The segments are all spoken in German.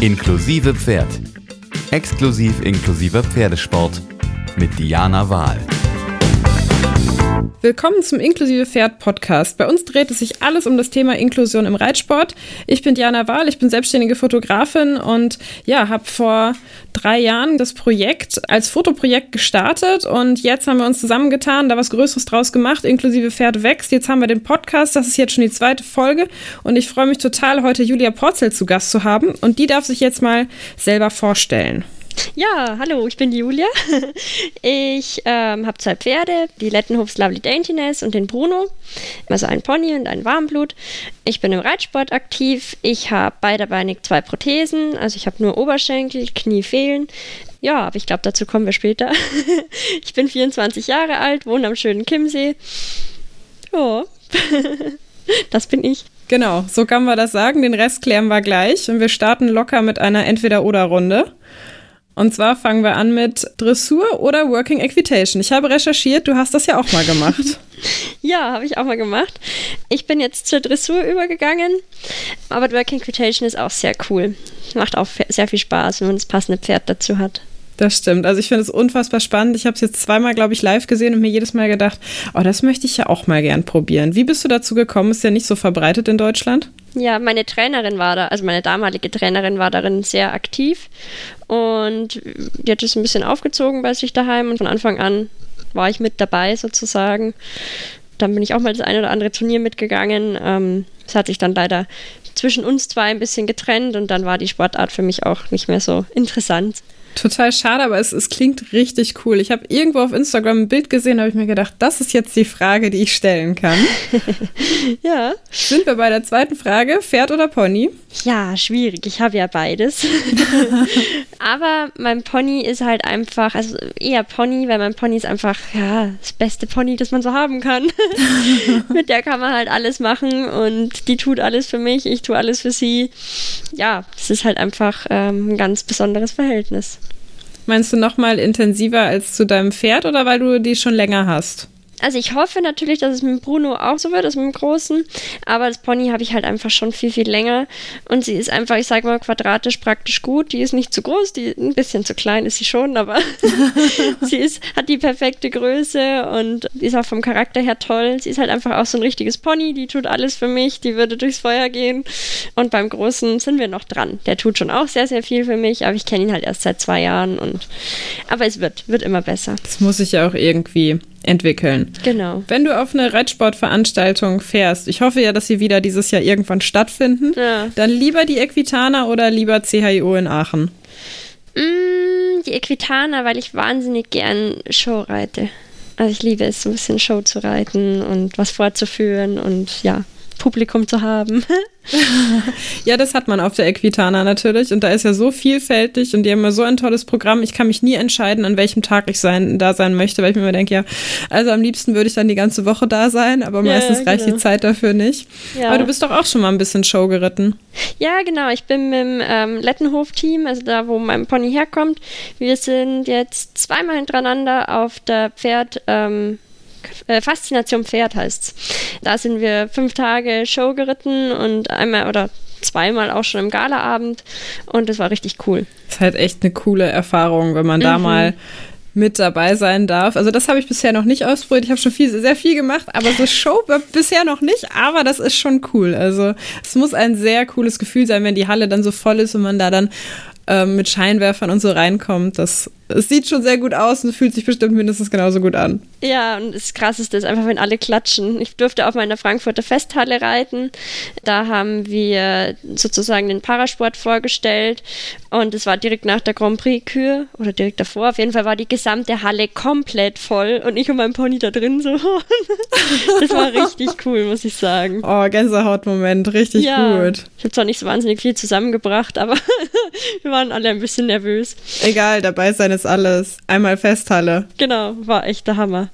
Inklusive Pferd. Exklusiv inklusiver Pferdesport mit Diana Wahl. Willkommen zum Inklusive Pferd Podcast. Bei uns dreht es sich alles um das Thema Inklusion im Reitsport. Ich bin Diana Wahl, ich bin selbstständige Fotografin und ja, habe vor drei Jahren das Projekt als Fotoprojekt gestartet und jetzt haben wir uns zusammengetan, da was Größeres draus gemacht. Inklusive Pferd wächst. Jetzt haben wir den Podcast, das ist jetzt schon die zweite Folge und ich freue mich total, heute Julia Porzel zu Gast zu haben und die darf sich jetzt mal selber vorstellen. Ja, hallo, ich bin Julia. Ich ähm, habe zwei Pferde, die Lettenhofs Lovely Daintiness und den Bruno, also ein Pony und ein Warmblut. Ich bin im Reitsport aktiv. Ich habe beiderbeinig zwei Prothesen, also ich habe nur Oberschenkel, Knie fehlen. Ja, aber ich glaube, dazu kommen wir später. Ich bin 24 Jahre alt, wohne am schönen Chiemsee. Ja, das bin ich. Genau, so kann man das sagen. Den Rest klären wir gleich und wir starten locker mit einer Entweder-Oder-Runde. Und zwar fangen wir an mit Dressur oder Working Equitation. Ich habe recherchiert, du hast das ja auch mal gemacht. ja, habe ich auch mal gemacht. Ich bin jetzt zur Dressur übergegangen, aber Working Equitation ist auch sehr cool. Macht auch sehr viel Spaß, wenn man das passende Pferd dazu hat. Das stimmt. Also ich finde es unfassbar spannend. Ich habe es jetzt zweimal, glaube ich, live gesehen und mir jedes Mal gedacht, oh, das möchte ich ja auch mal gern probieren. Wie bist du dazu gekommen? Ist ja nicht so verbreitet in Deutschland. Ja, meine Trainerin war da, also meine damalige Trainerin war darin sehr aktiv und die hat es ein bisschen aufgezogen bei sich daheim und von Anfang an war ich mit dabei sozusagen. Dann bin ich auch mal das eine oder andere Turnier mitgegangen. Ähm, es hat sich dann leider zwischen uns zwei ein bisschen getrennt und dann war die Sportart für mich auch nicht mehr so interessant. Total schade, aber es, es klingt richtig cool. Ich habe irgendwo auf Instagram ein Bild gesehen, habe ich mir gedacht, das ist jetzt die Frage, die ich stellen kann. ja. Sind wir bei der zweiten Frage, Pferd oder Pony? Ja, schwierig. Ich habe ja beides. aber mein Pony ist halt einfach, also eher Pony, weil mein Pony ist einfach, ja, das beste Pony, das man so haben kann. Mit der kann man halt alles machen und die tut alles für mich, ich tue alles für sie. Ja, es ist halt einfach ähm, ein ganz besonderes Verhältnis. Meinst du noch mal intensiver als zu deinem Pferd oder weil du die schon länger hast? Also ich hoffe natürlich, dass es mit Bruno auch so wird, als mit dem Großen. Aber das Pony habe ich halt einfach schon viel, viel länger. Und sie ist einfach, ich sage mal, quadratisch praktisch gut. Die ist nicht zu groß, die ein bisschen zu klein ist sie schon, aber sie ist, hat die perfekte Größe und ist auch vom Charakter her toll. Sie ist halt einfach auch so ein richtiges Pony, die tut alles für mich, die würde durchs Feuer gehen. Und beim Großen sind wir noch dran. Der tut schon auch sehr, sehr viel für mich, aber ich kenne ihn halt erst seit zwei Jahren und aber es wird, wird immer besser. Das muss ich ja auch irgendwie entwickeln. Genau. Wenn du auf eine Reitsportveranstaltung fährst, ich hoffe ja, dass sie wieder dieses Jahr irgendwann stattfinden, ja. dann lieber die Equitana oder lieber CHIO in Aachen? Mm, die Equitana, weil ich wahnsinnig gern Show reite. Also ich liebe es, so ein bisschen Show zu reiten und was vorzuführen und ja, Publikum zu haben. ja, das hat man auf der Equitana natürlich. Und da ist ja so vielfältig und die haben ja so ein tolles Programm. Ich kann mich nie entscheiden, an welchem Tag ich sein, da sein möchte, weil ich mir immer denke, ja, also am liebsten würde ich dann die ganze Woche da sein, aber meistens ja, reicht die genau. Zeit dafür nicht. Ja. Aber du bist doch auch schon mal ein bisschen Show geritten. Ja, genau. Ich bin mit dem ähm, Lettenhof-Team, also da, wo mein Pony herkommt. Wir sind jetzt zweimal hintereinander auf der Pferd. Ähm, äh, Faszination Pferd heißt's. Da sind wir fünf Tage Show geritten und einmal oder zweimal auch schon im Galaabend und das war richtig cool. Das ist halt echt eine coole Erfahrung, wenn man mhm. da mal mit dabei sein darf. Also das habe ich bisher noch nicht ausprobiert. Ich habe schon viel, sehr viel gemacht, aber so Show bisher noch nicht. Aber das ist schon cool. Also es muss ein sehr cooles Gefühl sein, wenn die Halle dann so voll ist und man da dann ähm, mit Scheinwerfern und so reinkommt. Das, es sieht schon sehr gut aus und fühlt sich bestimmt mindestens genauso gut an. Ja, und das Krasseste ist einfach, wenn alle klatschen. Ich durfte auch mal in der Frankfurter Festhalle reiten. Da haben wir sozusagen den Parasport vorgestellt und es war direkt nach der Grand Prix-Kür oder direkt davor. Auf jeden Fall war die gesamte Halle komplett voll und ich und mein Pony da drin so. das war richtig cool, muss ich sagen. Oh, Gänsehautmoment, richtig ja, gut. Ich habe zwar nicht so wahnsinnig viel zusammengebracht, aber wir waren alle ein bisschen nervös. Egal, dabei sein ist alles. Einmal Festhalle. Genau, war echt der Hammer.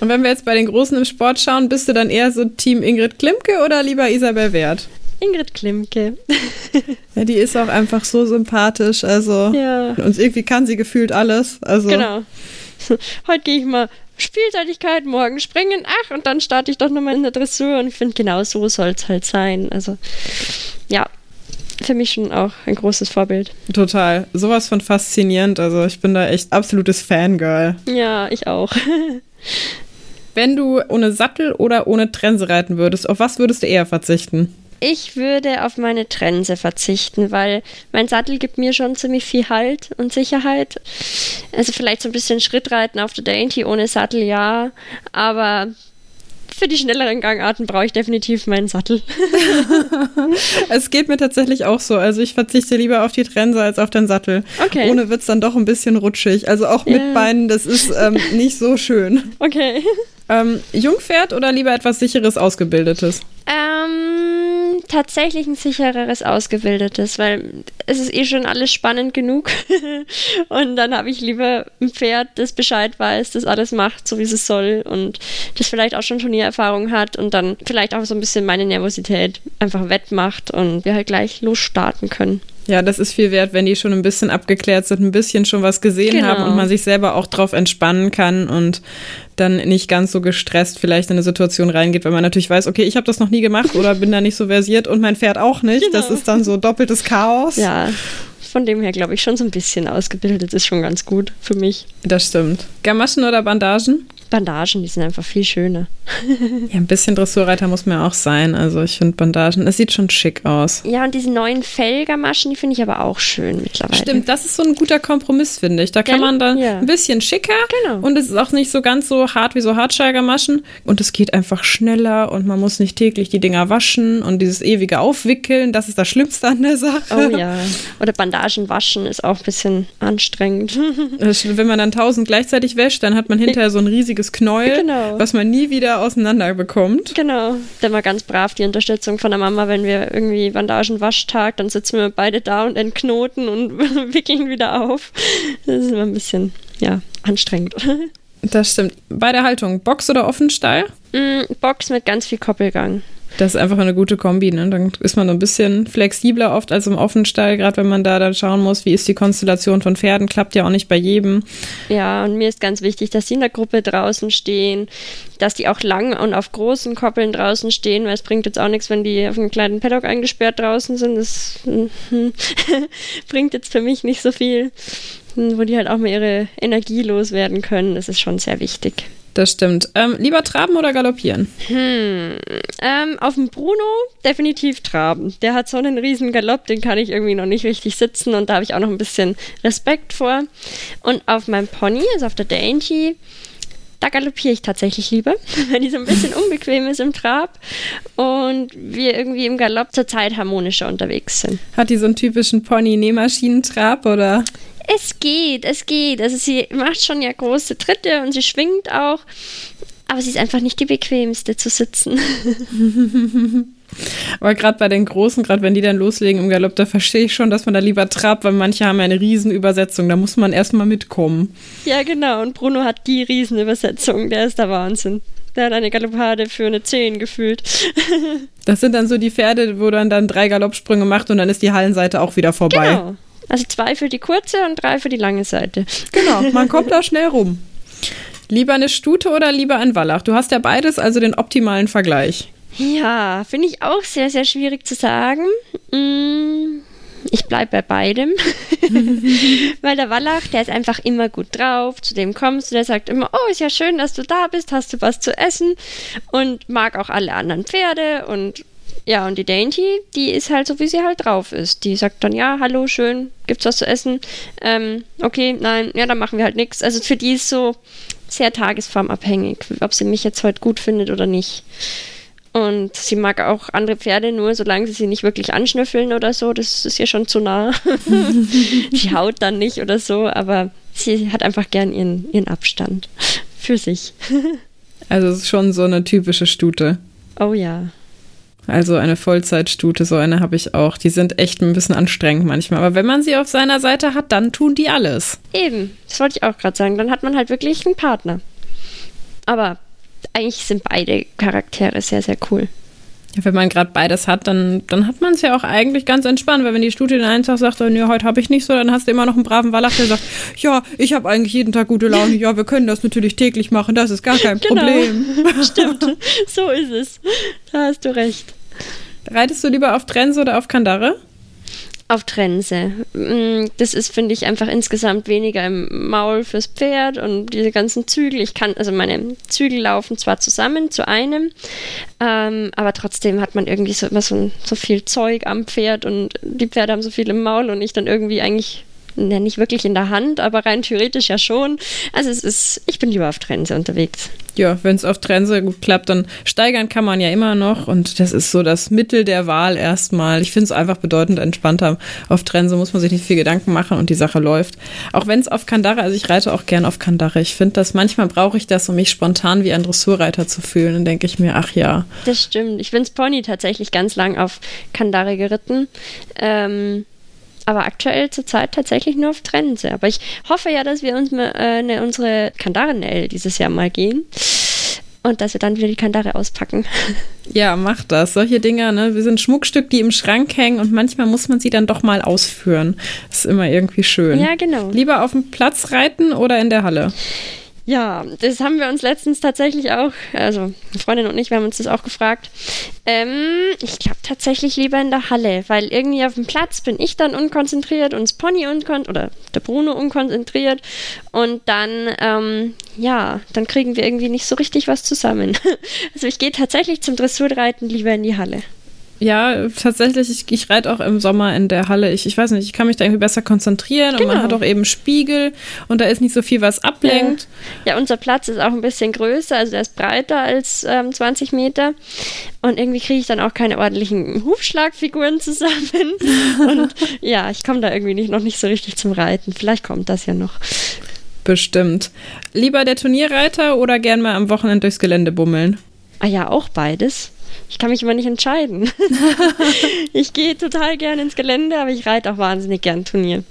Und wenn wir jetzt bei den Großen im Sport schauen, bist du dann eher so Team Ingrid Klimke oder lieber Isabel Wert? Ingrid Klimke. ja, die ist auch einfach so sympathisch. Also, ja. und irgendwie kann sie gefühlt alles. Also. Genau. Heute gehe ich mal Spielseitigkeit, morgen springen, ach, und dann starte ich doch nochmal in der Dressur und ich finde, genau so soll es halt sein. Also, ja, für mich schon auch ein großes Vorbild. Total. Sowas von faszinierend. Also ich bin da echt absolutes Fangirl. Ja, ich auch. Wenn du ohne Sattel oder ohne Trense reiten würdest, auf was würdest du eher verzichten? Ich würde auf meine Trense verzichten, weil mein Sattel gibt mir schon ziemlich viel Halt und Sicherheit. Also vielleicht so ein bisschen Schrittreiten auf der Dainty ohne Sattel, ja. Aber für die schnelleren Gangarten brauche ich definitiv meinen Sattel. es geht mir tatsächlich auch so. Also ich verzichte lieber auf die Trense als auf den Sattel. Okay. Ohne wird es dann doch ein bisschen rutschig. Also auch mit Ja. Beinen, das ist ähm, nicht so schön. Okay. Ähm, Jungpferd oder lieber etwas sicheres, ausgebildetes? Ähm, tatsächlich ein sichereres, ausgebildetes, weil es ist eh schon alles spannend genug. und dann habe ich lieber ein Pferd, das Bescheid weiß, das alles macht, so wie es soll und das vielleicht auch schon Turniererfahrung hat und dann vielleicht auch so ein bisschen meine Nervosität einfach wettmacht und wir halt gleich losstarten können. Ja, das ist viel wert, wenn die schon ein bisschen abgeklärt sind, ein bisschen schon was gesehen Genau. haben und man sich selber auch drauf entspannen kann und dann nicht ganz so gestresst vielleicht in eine Situation reingeht, weil man natürlich weiß, okay, ich habe das noch nie gemacht oder bin da nicht so versiert und mein Pferd auch nicht. Das Genau. ist dann so doppeltes Chaos. Ja, von dem her glaube ich schon so ein bisschen ausgebildet ist schon ganz gut für mich. Das stimmt. Gamaschen oder Bandagen? Bandagen, die sind einfach viel schöner. Ja, ein bisschen Dressurreiter muss man ja auch sein. Also ich finde Bandagen, es sieht schon schick aus. Ja, und diese neuen Fellgamaschen, die finde ich aber auch schön mittlerweile. Stimmt, das ist so ein guter Kompromiss, finde ich. Da kann Gell? man dann Ja. ein bisschen schicker Genau. und es ist auch nicht so ganz so hart wie so Hartscheigermaschen und es geht einfach schneller und man muss nicht täglich die Dinger waschen und dieses ewige Aufwickeln, das ist das Schlimmste an der Sache. Oh ja. Oder Bandagen waschen ist auch ein bisschen anstrengend. Wenn man dann tausend gleichzeitig wäscht, dann hat man hinterher so ein riesiges Knäuel, Genau. was man nie wieder auseinander bekommt. genau. Dann war ganz brav die Unterstützung von der Mama, wenn wir irgendwie Bandagenwaschtag, dann sitzen wir beide da und entknoten und wickeln wieder auf. Das ist immer ein bisschen, ja, anstrengend. Das stimmt. Bei der Haltung, Box oder Offenstall? Mm, Box mit ganz viel Koppelgang. Das ist einfach eine gute Kombi. Ne? Dann ist man ein bisschen flexibler oft als im Offenstall, gerade wenn man da dann schauen muss, wie ist die Konstellation von Pferden. Klappt ja auch nicht bei jedem. Ja, und mir ist ganz wichtig, dass die in der Gruppe draußen stehen, dass die auch lang und auf großen Koppeln draußen stehen, weil es bringt jetzt auch nichts, wenn die auf einem kleinen Paddock eingesperrt draußen sind. Das bringt jetzt für mich nicht so viel, wo die halt auch mal ihre Energie loswerden können. Das ist schon sehr wichtig. Das stimmt. Ähm, lieber traben oder galoppieren? Ähm, auf dem Bruno definitiv traben. Der hat so einen riesen Galopp, den kann ich irgendwie noch nicht richtig sitzen und da habe ich auch noch ein bisschen Respekt vor. Und auf meinem Pony, also auf der Dainty, da galoppiere ich tatsächlich lieber, weil die so ein bisschen unbequem ist im Trab und wir irgendwie im Galopp zurzeit harmonischer unterwegs sind. Hat die so einen typischen Pony-Nähmaschinentrab oder? Es geht, es geht. Also sie macht schon ja große Tritte und sie schwingt auch, aber sie ist einfach nicht die bequemste zu sitzen. Aber gerade bei den Großen, gerade wenn die dann loslegen im Galopp, da verstehe ich schon, dass man da lieber trabt, weil manche haben ja eine Riesenübersetzung. Da muss man erstmal mitkommen. Ja, genau. Und Bruno hat die Riesenübersetzung. Der ist der Wahnsinn. Der hat eine Galoppade für eine 10 gefühlt. Das sind dann so die Pferde, wo dann dann drei Galoppsprünge macht und dann ist die Hallenseite auch wieder vorbei. Genau. Also zwei für die kurze und drei für die lange Seite. Genau, man kommt da schnell rum. Lieber eine Stute oder lieber ein Wallach? Du hast ja beides, also den optimalen Vergleich. Ja, finde ich auch sehr, sehr schwierig zu sagen. Mm, Ich bleibe bei beidem. Weil der Wallach, der ist einfach immer gut drauf. Zu dem kommst du, der sagt immer, oh, ist ja schön, dass du da bist, hast du was zu essen. Und mag auch alle anderen Pferde. Und ja, und die Dainty, die ist halt so, wie sie halt drauf ist. Die sagt dann, ja, hallo, schön, gibt's was zu essen? Ähm, okay, nein, ja, dann machen wir halt nichts. Also für die ist so sehr tagesformabhängig, ob sie mich jetzt heute gut findet oder nicht. Und sie mag auch andere Pferde, nur solange sie sie nicht wirklich anschnüffeln oder so. Das ist ihr schon zu nah. sie haut dann nicht oder so, aber sie hat einfach gern ihren, ihren Abstand für sich. Also es ist schon so eine typische Stute. Oh ja. Also eine Vollzeitstute, so eine habe ich auch. Die sind echt ein bisschen anstrengend manchmal. Aber wenn man sie auf seiner Seite hat, dann tun die alles. Eben, das wollte ich auch gerade sagen. Dann hat man halt wirklich einen Partner. Aber eigentlich sind beide Charaktere sehr, sehr cool. Ja, wenn man gerade beides hat, dann, dann hat man es ja auch eigentlich ganz entspannt. Weil wenn die Stute den einen Tag sagt, oh, nee, heute habe ich nicht so, dann hast du immer noch einen braven Wallach, der sagt, ja, ich habe eigentlich jeden Tag gute Laune. Ja, wir können das natürlich täglich machen. Das ist gar kein Problem. Stimmt, so ist es. Da hast du recht. Reitest du lieber auf Trense oder auf Kandare? Auf Trense. Mm, das ist, finde ich, einfach insgesamt weniger im Maul fürs Pferd und diese ganzen Zügel. Ich kann, also meine Zügel laufen zwar zusammen zu einem, ähm, aber trotzdem hat man irgendwie so immer so, so viel Zeug am Pferd und die Pferde haben so viel im Maul und ich dann irgendwie eigentlich ja, nicht wirklich in der Hand, aber rein theoretisch ja schon. Also es ist, ich bin lieber auf Trense unterwegs. Ja, wenn es auf Trense gut klappt, dann steigern kann man ja immer noch und das ist so das Mittel der Wahl erstmal. Ich finde es einfach bedeutend entspannter. Auf Trense muss man sich nicht viel Gedanken machen und die Sache läuft. Auch wenn es auf Kandare, also ich reite auch gern auf Kandare. Ich finde das, manchmal brauche ich das, um mich spontan wie ein Dressurreiter zu fühlen. Dann denke ich mir, ach ja. Das stimmt. Ich bin Pony tatsächlich ganz lang auf Kandare geritten. Ähm, aber aktuell zurzeit tatsächlich nur auf Trense. Aber ich hoffe ja, dass wir uns mal, äh, ne, unsere Kandaren-L dieses Jahr mal gehen und dass wir dann wieder die Kandare auspacken. Ja, mach das. Solche Dinger, ne? Wir sind Schmuckstück, die im Schrank hängen und manchmal muss man sie dann doch mal ausführen. Das ist immer irgendwie schön. Ja, genau. Lieber auf dem Platz reiten oder in der Halle? Ja, das haben wir uns letztens tatsächlich auch, also Freundin und ich, wir haben uns das auch gefragt. Ähm, ich glaube tatsächlich lieber in der Halle, weil irgendwie auf dem Platz bin ich dann unkonzentriert und das Pony unkonzentriert oder der Bruno unkonzentriert und dann, ähm, ja, dann kriegen wir irgendwie nicht so richtig was zusammen. Also ich gehe tatsächlich zum Dressurreiten lieber in die Halle. Ja, tatsächlich, ich, ich reite auch im Sommer in der Halle. Ich, ich weiß nicht, ich kann mich da irgendwie besser konzentrieren genau. und man genau. hat auch eben Spiegel und da ist nicht so viel, was ablenkt. Ja, ja unser Platz ist auch ein bisschen größer, also der ist breiter als ähm, 20 Meter und irgendwie kriege ich dann auch keine ordentlichen Hufschlagfiguren zusammen und ja, ich komme da irgendwie nicht, noch nicht so richtig zum Reiten. Vielleicht kommt das ja noch. Bestimmt. Lieber der Turnierreiter oder gern mal am Wochenende durchs Gelände bummeln? Ah ja, auch beides. Ich kann mich immer nicht entscheiden. ich gehe total gerne ins Gelände, aber ich reite auch wahnsinnig gern Turnier.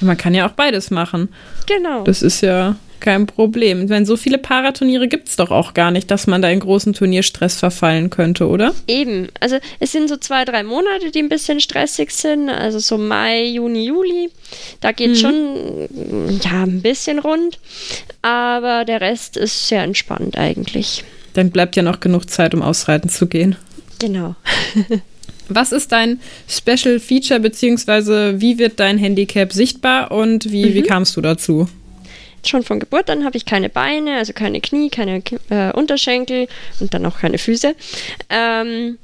Man kann ja auch beides machen. Genau. Das ist ja kein Problem. Wenn so viele Paraturniere gibt es doch auch gar nicht, dass man da in großen Turnierstress verfallen könnte, oder? Eben. Also es sind so zwei, drei Monate, die ein bisschen stressig sind. Also so Mai, Juni, Juli. Da geht mhm. schon ja ein bisschen rund. Aber der Rest ist sehr entspannt eigentlich. Dann bleibt ja noch genug Zeit, um ausreiten zu gehen. Genau. Was ist dein Special Feature, beziehungsweise wie wird dein Handicap sichtbar und wie, mhm. wie kamst du dazu? Schon von Geburt an habe ich keine Beine, also keine Knie, keine äh, Unterschenkel und dann auch keine Füße. Ähm,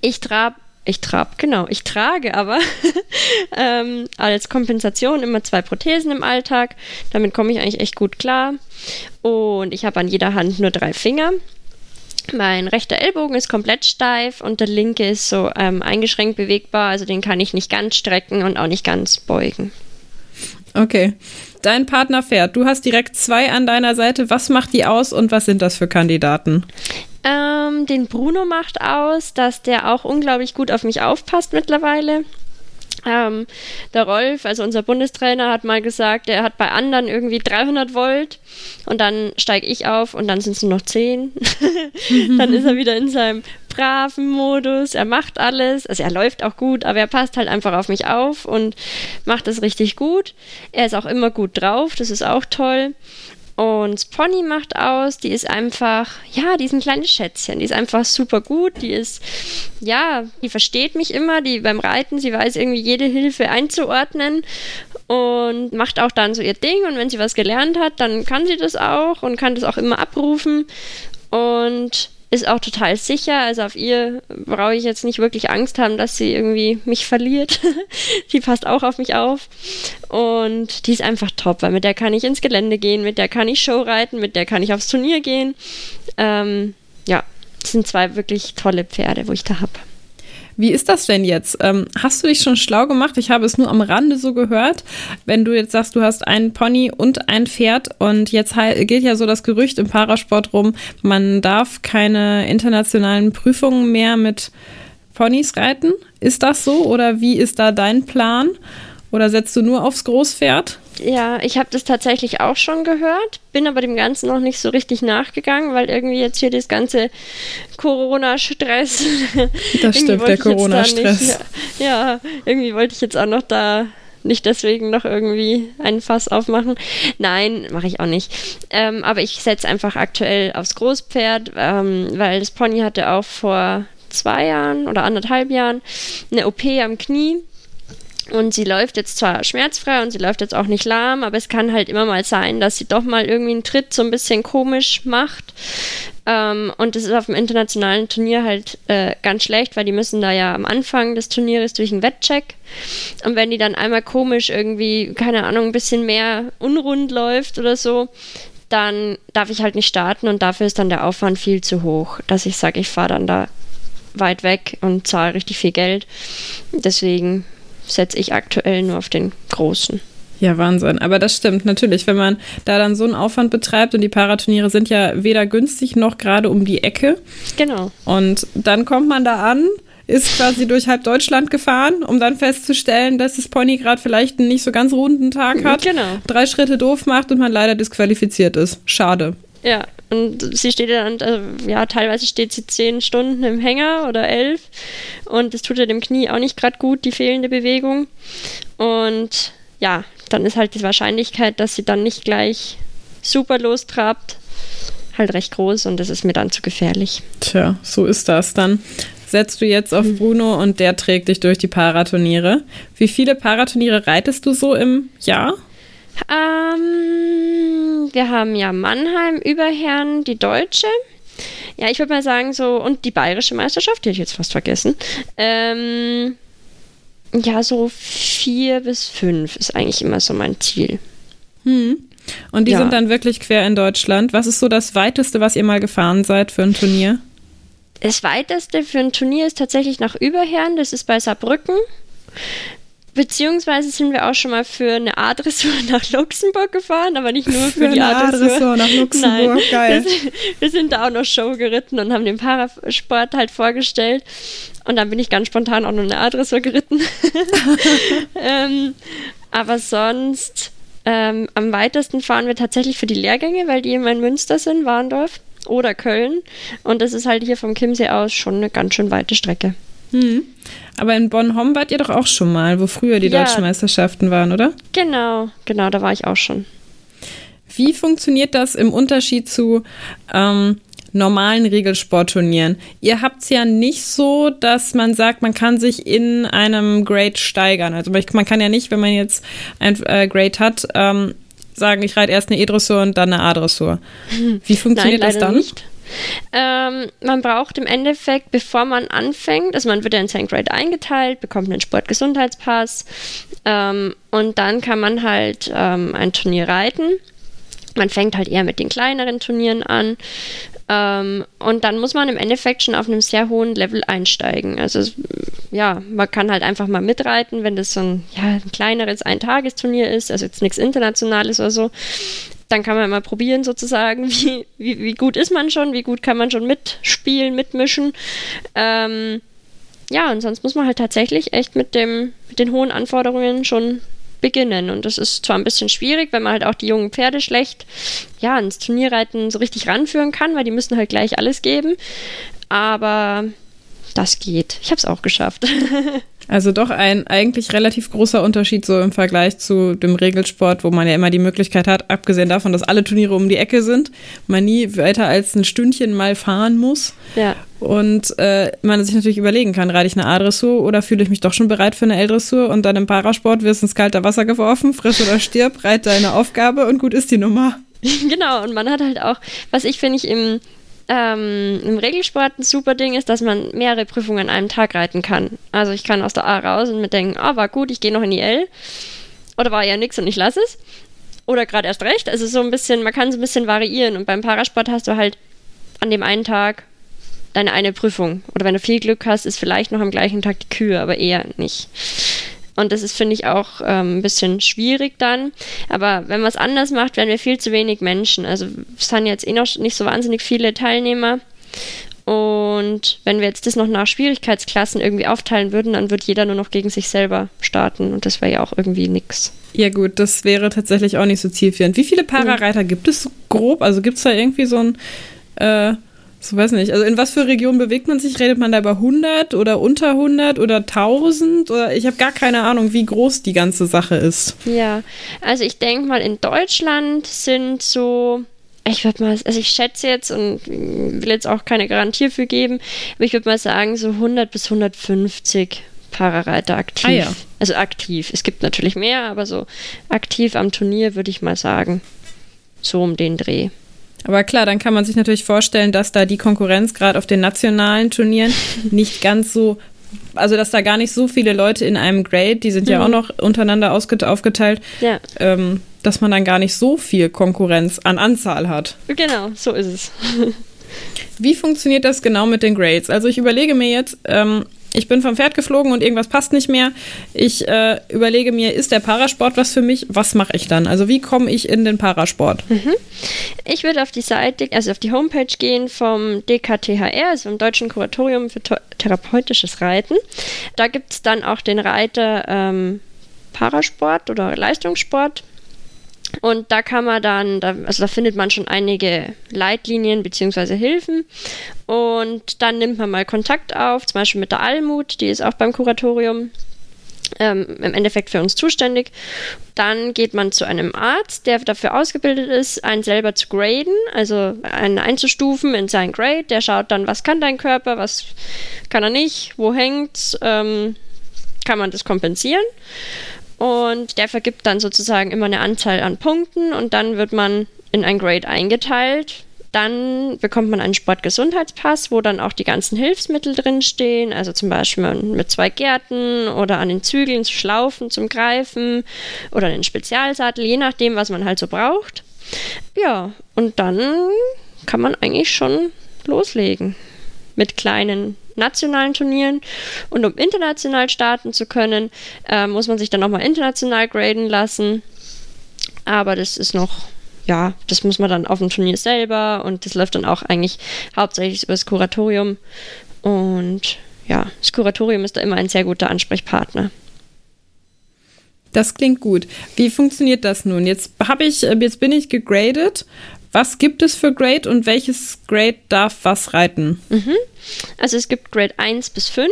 ich trab ich trab, genau, ich trage aber ähm, als Kompensation immer zwei Prothesen im Alltag. Damit komme ich eigentlich echt gut klar. Und ich habe an jeder Hand nur drei Finger. Mein rechter Ellbogen ist komplett steif und der linke ist so ähm, eingeschränkt bewegbar, also den kann ich nicht ganz strecken und auch nicht ganz beugen. Okay. Dein Partner fährt. Du hast direkt zwei an deiner Seite. Was macht die aus und was sind das für Kandidaten? Ähm, den Bruno macht aus, dass der auch unglaublich gut auf mich aufpasst mittlerweile. Ähm, der Rolf, also unser Bundestrainer, hat mal gesagt, er hat bei anderen irgendwie 300 Volt und dann steige ich auf und dann sind es nur noch 10. dann ist er wieder in seinem braven Modus. Er macht alles, also er läuft auch gut, aber er passt halt einfach auf mich auf und macht es richtig gut. Er ist auch immer gut drauf, das ist auch toll. Und Pony macht aus, die ist einfach, ja, die ist ein kleines Schätzchen. Die ist einfach super gut. Die ist, ja, die versteht mich immer. Die beim Reiten, sie weiß irgendwie jede Hilfe einzuordnen und macht auch dann so ihr Ding. Und wenn sie was gelernt hat, dann kann sie das auch und kann das auch immer abrufen. Und ist auch total sicher. Also auf ihr brauche ich jetzt nicht wirklich Angst haben, dass sie irgendwie mich verliert. die passt auch auf mich auf. Und die ist einfach top, weil mit der kann ich ins Gelände gehen, mit der kann ich Show reiten, mit der kann ich aufs Turnier gehen. Ähm, ja, das sind zwei wirklich tolle Pferde, wo ich da habe. Wie ist das denn jetzt? Ähm, hast du dich schon schlau gemacht? Ich habe es nur am Rande so gehört. Wenn du jetzt sagst, du hast einen Pony und ein Pferd und jetzt gilt ja so das Gerücht im Parasport rum, man darf keine internationalen Prüfungen mehr mit Ponys reiten. Ist das so oder wie ist da dein Plan? Oder setzt du nur aufs Großpferd? Ja, ich habe das tatsächlich auch schon gehört, bin aber dem Ganzen noch nicht so richtig nachgegangen, weil irgendwie jetzt hier das ganze Corona-Stress. Das stimmt, der Corona-Stress. Ja, ja, irgendwie wollte ich jetzt auch noch da nicht deswegen noch irgendwie einen Fass aufmachen. Nein, mache ich auch nicht. Ähm, aber ich setze einfach aktuell aufs Großpferd, ähm, weil das Pony hatte auch vor zwei Jahren oder anderthalb Jahren eine OP am Knie Und sie läuft jetzt zwar schmerzfrei und sie läuft jetzt auch nicht lahm, aber es kann halt immer mal sein, dass sie doch mal irgendwie einen Tritt so ein bisschen komisch macht. Ähm, und das ist auf dem internationalen Turnier halt äh, ganz schlecht, weil die müssen da ja am Anfang des Turnieres durch einen Wettcheck. Und wenn die dann einmal komisch irgendwie, keine Ahnung, ein bisschen mehr unrund läuft oder so, dann darf ich halt nicht starten und dafür ist dann der Aufwand viel zu hoch, dass ich sage, ich fahre dann da weit weg und zahle richtig viel Geld. Deswegen setze ich aktuell nur auf den großen. Ja, Wahnsinn. Aber das stimmt natürlich, wenn man da dann so einen Aufwand betreibt und die Paraturniere sind ja weder günstig noch gerade um die Ecke. Genau. Und dann kommt man da an, ist quasi durch halb Deutschland gefahren, um dann festzustellen, dass das Pony gerade vielleicht einen nicht so ganz runden Tag hat, Genau. drei Schritte doof macht und man leider disqualifiziert ist. Schade. Ja, und sie steht ja dann, also, ja, teilweise steht sie zehn Stunden im Hänger oder elf und es tut ja dem Knie auch nicht gerade gut, die fehlende Bewegung. Und ja, dann ist halt die Wahrscheinlichkeit, dass sie dann nicht gleich super lostrabt, halt recht groß und das ist mir dann zu gefährlich. Tja, so ist das. Dann setzt du jetzt auf Bruno und der trägt dich durch die Paraturniere. Wie viele Paraturniere reitest du so im Jahr? Ähm, wir haben ja Mannheim, Überherrn, die Deutsche. Ja, ich würde mal sagen so, und die bayerische Meisterschaft, die hätte ich jetzt fast vergessen. Ähm, ja, so vier bis fünf ist eigentlich immer so mein Ziel. Hm. Und die Ja. sind dann wirklich quer in Deutschland. Was ist so das weiteste, was ihr mal gefahren seid für ein Turnier? Das weiteste für ein Turnier ist tatsächlich nach Überherrn, das ist bei Saarbrücken. Beziehungsweise sind wir auch schon mal für eine A-Dressur nach Luxemburg gefahren, aber nicht nur für, Für die A-Dressur. Nach Luxemburg, Nein, geil. Wir, wir sind da auch noch Show geritten und haben den Parasport halt vorgestellt. Und dann bin ich ganz spontan auch noch eine A-Dressur geritten. ähm, aber sonst ähm, am weitesten fahren wir tatsächlich für die Lehrgänge, weil die immer in Münster sind, Warndorf oder Köln. Und das ist halt hier vom Chiemsee aus schon eine ganz schön weite Strecke. Hm. Aber in Bonn-Homm wart ihr doch auch schon mal, wo früher die Ja. deutschen Meisterschaften waren, oder? Genau, genau, da war ich auch schon. Wie funktioniert das im Unterschied zu ähm, normalen Regelsportturnieren? Ihr habt es ja nicht so, dass man sagt, man kann sich in einem Grade steigern. Also man kann ja nicht, wenn man jetzt ein äh, Grade hat, ähm, sagen, ich reite erst eine E-Dressur und dann eine A-Dressur. Wie funktioniert Nein, das dann? nicht. Ähm, man braucht im Endeffekt, bevor man anfängt, also man wird ja in sein Grade eingeteilt, bekommt einen Sportgesundheitspass ähm, und dann kann man halt ähm, ein Turnier reiten. Man fängt halt eher mit den kleineren Turnieren an. Ähm, und dann muss man im Endeffekt schon auf einem sehr hohen Level einsteigen. Also ja, man kann halt einfach mal mitreiten, wenn das so ein, ja, ein kleineres Eintagesturnier ist, also jetzt nichts Internationales oder so. Dann kann man mal probieren sozusagen, wie, wie, wie gut ist man schon, wie gut kann man schon mitspielen, mitmischen. Ähm, ja, und sonst muss man halt tatsächlich echt mit, dem, mit den hohen Anforderungen schon beginnen. Und das ist zwar ein bisschen schwierig, wenn man halt auch die jungen Pferde schlecht ja, ins Turnierreiten so richtig ranführen kann, weil die müssen halt gleich alles geben. Aber das geht. Ich habe es auch geschafft. Also doch ein eigentlich relativ großer Unterschied so im Vergleich zu dem Regelsport, wo man ja immer die Möglichkeit hat, abgesehen davon, dass alle Turniere um die Ecke sind, man nie weiter als ein Stündchen mal fahren muss. ja. Und äh, man sich natürlich überlegen kann, reite ich eine A-Dressur oder fühle ich mich doch schon bereit für eine L-Dressur und dann im Parasport wirst du ins kalte Wasser geworfen, friss oder stirb, reite deine Aufgabe und gut ist die Nummer. genau, und man hat halt auch, was ich finde ich im, ähm, im Regelsport ein super Ding ist, dass man mehrere Prüfungen an einem Tag reiten kann. Also ich kann aus der A raus und mir denken, ah, war gut, ich gehe noch in die L. Oder war ja nix und ich lasse es. Oder gerade erst recht. Also so ein bisschen, man kann so ein bisschen variieren. Und beim Parasport hast du halt an dem einen Tag deine eine Prüfung. Oder wenn du viel Glück hast, ist vielleicht noch am gleichen Tag die Kühe, aber eher nicht. Und das ist, finde ich, auch ähm, ein bisschen schwierig dann. Aber wenn man es anders macht, werden wir viel zu wenig Menschen. Also es sind jetzt eh noch nicht so wahnsinnig viele Teilnehmer. Und wenn wir jetzt das noch nach Schwierigkeitsklassen irgendwie aufteilen würden, dann wird jeder nur noch gegen sich selber starten. Und das wäre ja auch irgendwie nix. Ja gut, das wäre tatsächlich auch nicht so zielführend. Wie viele Parareiter gibt es so grob? Also gibt es da irgendwie so ein, äh, so weiß nicht, also in was für Regionen bewegt man sich? Redet man da über 100 oder unter 100 oder 1000? Oder ich habe gar keine Ahnung, wie groß die ganze Sache ist. Ja, also ich denke mal, in Deutschland sind so, ich würde mal, also ich schätze jetzt und will jetzt auch keine Garantie für geben, aber ich würde mal sagen, so 100 bis 150 Parareiter aktiv. Ah ja, Also aktiv. Es gibt natürlich mehr, aber so aktiv am Turnier würde ich mal sagen. So um den Dreh. Aber klar, dann kann man sich natürlich vorstellen, dass da die Konkurrenz gerade auf den nationalen Turnieren nicht ganz so, also dass da gar nicht so viele Leute in einem Grade, die sind ja Mhm. auch noch untereinander aufgeteilt, Ja, ähm, dass man dann gar nicht so viel Konkurrenz an Anzahl hat. genau, so ist es. Wie funktioniert das genau mit den Grades? Also ich überlege mir jetzt, ähm, ich bin vom Pferd geflogen und irgendwas passt nicht mehr. Ich äh, überlege mir, ist der Parasport was für mich? Was mache ich dann? Also wie komme ich in den Parasport? Ich würde auf die Seite, also auf die Homepage gehen vom DKTHR, also vom Deutschen Kuratorium für therapeutisches Reiten. Da gibt es dann auch den Reiter ähm, Parasport oder Leistungssport. Und da kann man dann, da, also da findet man schon einige Leitlinien bzw. Hilfen. Und dann nimmt man mal Kontakt auf, zum Beispiel mit der Almut, die ist auch beim Kuratorium ähm, im Endeffekt für uns zuständig. Dann geht man zu einem Arzt, der dafür ausgebildet ist, einen selber zu graden, also einen einzustufen in sein Grade. Der schaut dann, was kann dein Körper, was kann er nicht, wo hängt's, ähm, kann man das kompensieren. Und der vergibt dann sozusagen immer eine Anzahl an Punkten und dann wird man in ein Grade eingeteilt. Dann bekommt man einen Sportgesundheitspass, wo dann auch die ganzen Hilfsmittel drinstehen, also zum Beispiel mit zwei Gärten oder an den Zügeln zu Schlaufen zum Greifen oder einen Spezialsattel, je nachdem, was man halt so braucht. Ja, und dann kann man eigentlich schon loslegen mit kleinen nationalen Turnieren. Und um international starten zu können, äh, muss man sich dann nochmal international graden lassen. Aber das ist noch, ja, das muss man dann auf dem Turnier selber und das läuft dann auch eigentlich hauptsächlich über das Kuratorium. Und ja, das Kuratorium ist da immer ein sehr guter Ansprechpartner. Das klingt gut. Wie funktioniert das nun? Jetzt habe ich, äh, jetzt bin ich gegradet. Was gibt es für Grade und welches Grade darf was reiten? Also es gibt Grade 1 bis 5.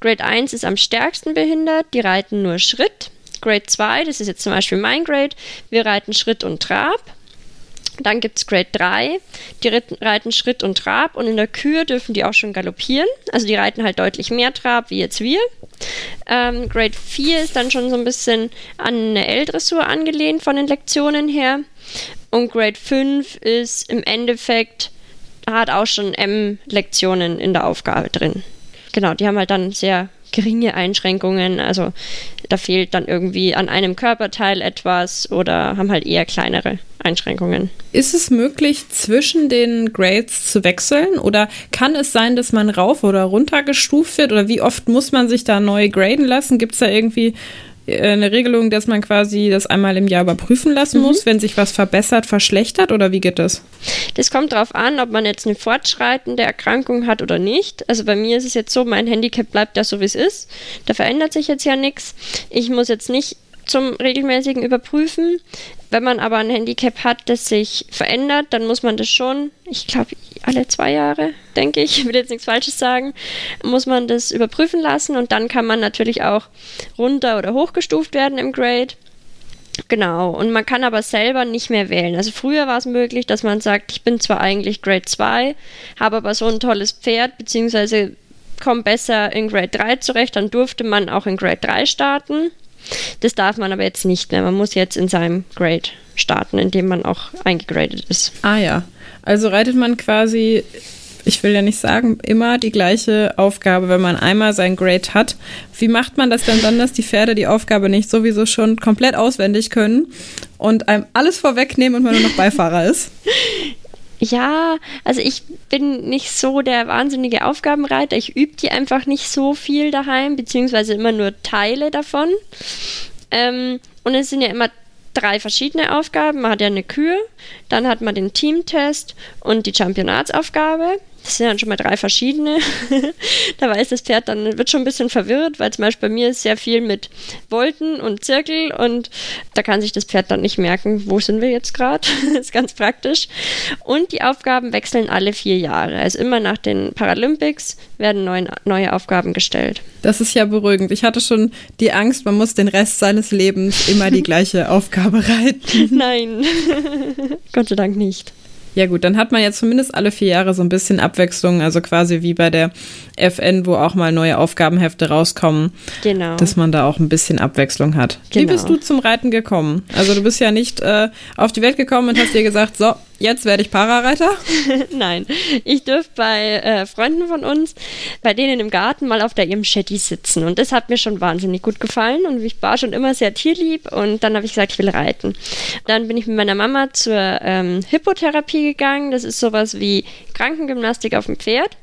Grade 1 ist am stärksten behindert, die reiten nur Schritt. Grade 2, das ist jetzt zum Beispiel mein Grade, wir reiten Schritt und Trab. Dann gibt es Grade 3, die reiten Schritt und Trab und in der Kür dürfen die auch schon galoppieren. Also die reiten halt deutlich mehr Trab wie jetzt wir. Ähm, Grade 4 ist dann schon so ein bisschen an eine L-Dressur angelehnt von den Lektionen her. Und Grade 5 ist im Endeffekt, hat auch schon M-Lektionen in der Aufgabe drin. Genau, die haben halt dann sehr geringe Einschränkungen. Also da fehlt dann irgendwie an einem Körperteil etwas oder haben halt eher kleinere Einschränkungen. Ist es möglich, zwischen den Grades zu wechseln? Oder kann es sein, dass man rauf oder runter gestuft wird? Oder wie oft muss man sich da neu graden lassen? Gibt es da irgendwie eine Regelung, dass man quasi das einmal im Jahr überprüfen lassen muss, wenn sich was verbessert, verschlechtert? Oder wie geht das? Das kommt darauf an, ob man jetzt eine fortschreitende Erkrankung hat oder nicht. Also bei mir ist es jetzt so, mein Handicap bleibt ja so, wie es ist. Da verändert sich jetzt ja nichts. Ich muss jetzt nicht zum regelmäßigen Überprüfen. Wenn man aber ein Handicap hat, das sich verändert, dann muss man das schon, ich glaube, alle zwei Jahre, denke ich, ich will jetzt nichts Falsches sagen, muss man das überprüfen lassen und dann kann man natürlich auch runter- oder hochgestuft werden im Grade. Genau, und man kann aber selber nicht mehr wählen. Also früher war es möglich, dass man sagt, ich bin zwar eigentlich Grade 2, habe aber so ein tolles Pferd, beziehungsweise komme besser in Grade 3 zurecht, dann durfte man auch in Grade 3 starten. Das darf man aber jetzt nicht mehr. Man muss jetzt in seinem Grade starten, in dem man auch eingegradet ist. Ah ja. Also reitet man quasi, ich will ja nicht sagen, immer die gleiche Aufgabe, wenn man einmal sein Grade hat. Wie macht man das denn dann, dass die Pferde die Aufgabe nicht sowieso schon komplett auswendig können und einem alles vorwegnehmen und man nur noch Beifahrer ist? Ja, also ich bin nicht so der wahnsinnige Aufgabenreiter. Ich übe die einfach nicht so viel daheim, beziehungsweise immer nur Teile davon. Ähm, und es sind ja immer drei verschiedene Aufgaben. Man hat ja eine Kür, dann hat man den Teamtest und die Championatsaufgabe. Das sind dann schon mal drei verschiedene. da weiß das Pferd dann, wird schon ein bisschen verwirrt, weil zum Beispiel bei mir ist sehr viel mit Volten und Zirkel und da kann sich das Pferd dann nicht merken, wo sind wir jetzt gerade. das ist ganz praktisch. Und die Aufgaben wechseln alle vier Jahre. Also immer nach den Paralympics werden neuen, neue Aufgaben gestellt. Das ist ja beruhigend. Ich hatte schon die Angst, man muss den Rest seines Lebens immer die gleiche Aufgabe reiten. Nein, Gott sei Dank nicht. Ja gut, dann hat man jetzt zumindest alle vier Jahre so ein bisschen Abwechslung, also quasi wie bei der FN, wo auch mal neue Aufgabenhefte rauskommen. Genau. Dass man da auch ein bisschen Abwechslung hat. Genau. Wie bist du zum Reiten gekommen? Also du bist ja nicht äh, auf die Welt gekommen und hast dir gesagt, so, jetzt werde ich Parareiter? Nein, ich durfte bei äh, Freunden von uns, bei denen im Garten mal auf der Irmschetti sitzen und das hat mir schon wahnsinnig gut gefallen und ich war schon immer sehr tierlieb und dann habe ich gesagt, ich will reiten. Dann bin ich mit meiner Mama zur ähm, Hippotherapie gegangen, das ist sowas wie Krankengymnastik auf dem Pferd.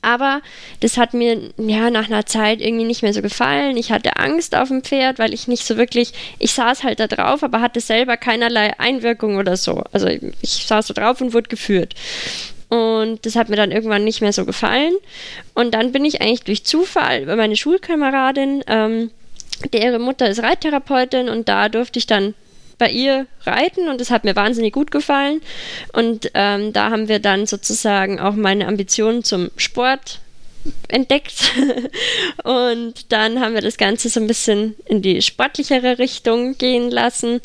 Aber das hat mir ja nach einer Zeit irgendwie nicht mehr so gefallen. Ich hatte Angst auf dem Pferd, weil ich nicht so wirklich, ich saß halt da drauf, aber hatte selber keinerlei Einwirkung oder so. Also ich saß so drauf und wurde geführt. Und das hat mir dann irgendwann nicht mehr so gefallen. Und dann bin ich eigentlich durch Zufall über meine Schulkameradin, ähm, deren Mutter ist Reittherapeutin und da durfte ich dann bei ihr reiten und es hat mir wahnsinnig gut gefallen. Und ähm, da haben wir dann sozusagen auch meine Ambitionen zum Sport entdeckt. und dann haben wir das Ganze so ein bisschen in die sportlichere Richtung gehen lassen.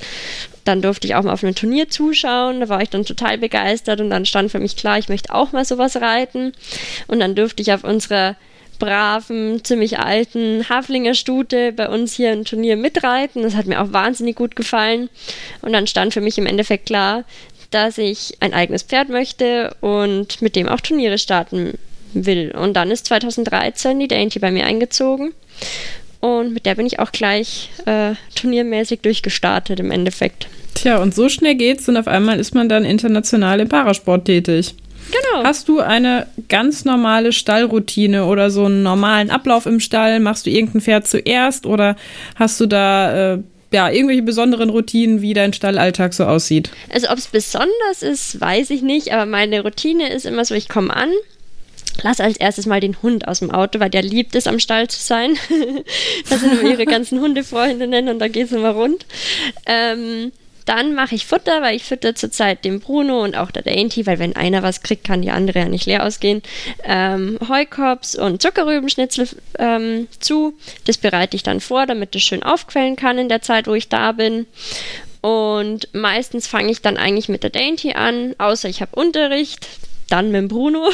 Dann durfte ich auch mal auf einem Turnier zuschauen. Da war ich dann total begeistert und dann stand für mich klar, ich möchte auch mal sowas reiten. Und dann durfte ich auf unserer braven, ziemlich alten Haflinger Stute bei uns hier im Turnier mitreiten. Das hat mir auch wahnsinnig gut gefallen. Und dann stand für mich im Endeffekt klar, dass ich ein eigenes Pferd möchte und mit dem auch Turniere starten will. Und dann ist 2013 die Dainty bei mir eingezogen. Und mit der bin ich auch gleich äh, turniermäßig durchgestartet im Endeffekt. Tja, und so schnell geht's und auf einmal ist man dann international im Parasport tätig. Genau. Hast du eine ganz normale Stallroutine oder so einen normalen Ablauf im Stall? Machst du irgendein Pferd zuerst oder hast du da äh, ja, irgendwelche besonderen Routinen, wie dein Stallalltag so aussieht? Also ob es besonders ist, weiß ich nicht, aber meine Routine ist immer so, ich komme an, lass als erstes mal den Hund aus dem Auto, weil der liebt es, am Stall zu sein. das sind immer ihre ganzen Hundefreundinnen und da geht es immer rund. Ähm, dann mache ich Futter, weil ich fütter zurzeit den Bruno und auch der Dainty, weil wenn einer was kriegt, kann die andere ja nicht leer ausgehen. Ähm, Heukops und Zuckerrübenschnitzel ähm, zu. Das bereite ich dann vor, damit das schön aufquellen kann in der Zeit, wo ich da bin. Und meistens fange ich dann eigentlich mit der Dainty an, außer ich habe Unterricht dann mit dem Bruno.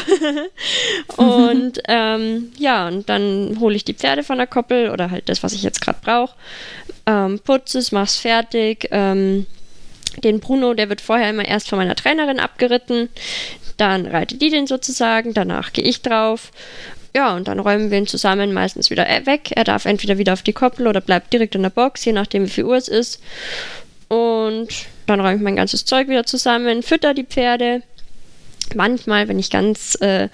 und ähm, ja, und dann hole ich die Pferde von der Koppel oder halt das, was ich jetzt gerade brauche. Ähm, putze es, mach's fertig, ähm, den Bruno, der wird vorher immer erst von meiner Trainerin abgeritten. Dann reitet die den sozusagen, danach gehe ich drauf. Ja, und dann räumen wir ihn zusammen meistens wieder weg. Er darf entweder wieder auf die Koppel oder bleibt direkt in der Box, je nachdem wie viel Uhr es ist. Und dann räume ich mein ganzes Zeug wieder zusammen, fütter die Pferde. Manchmal, wenn ich ganz äh,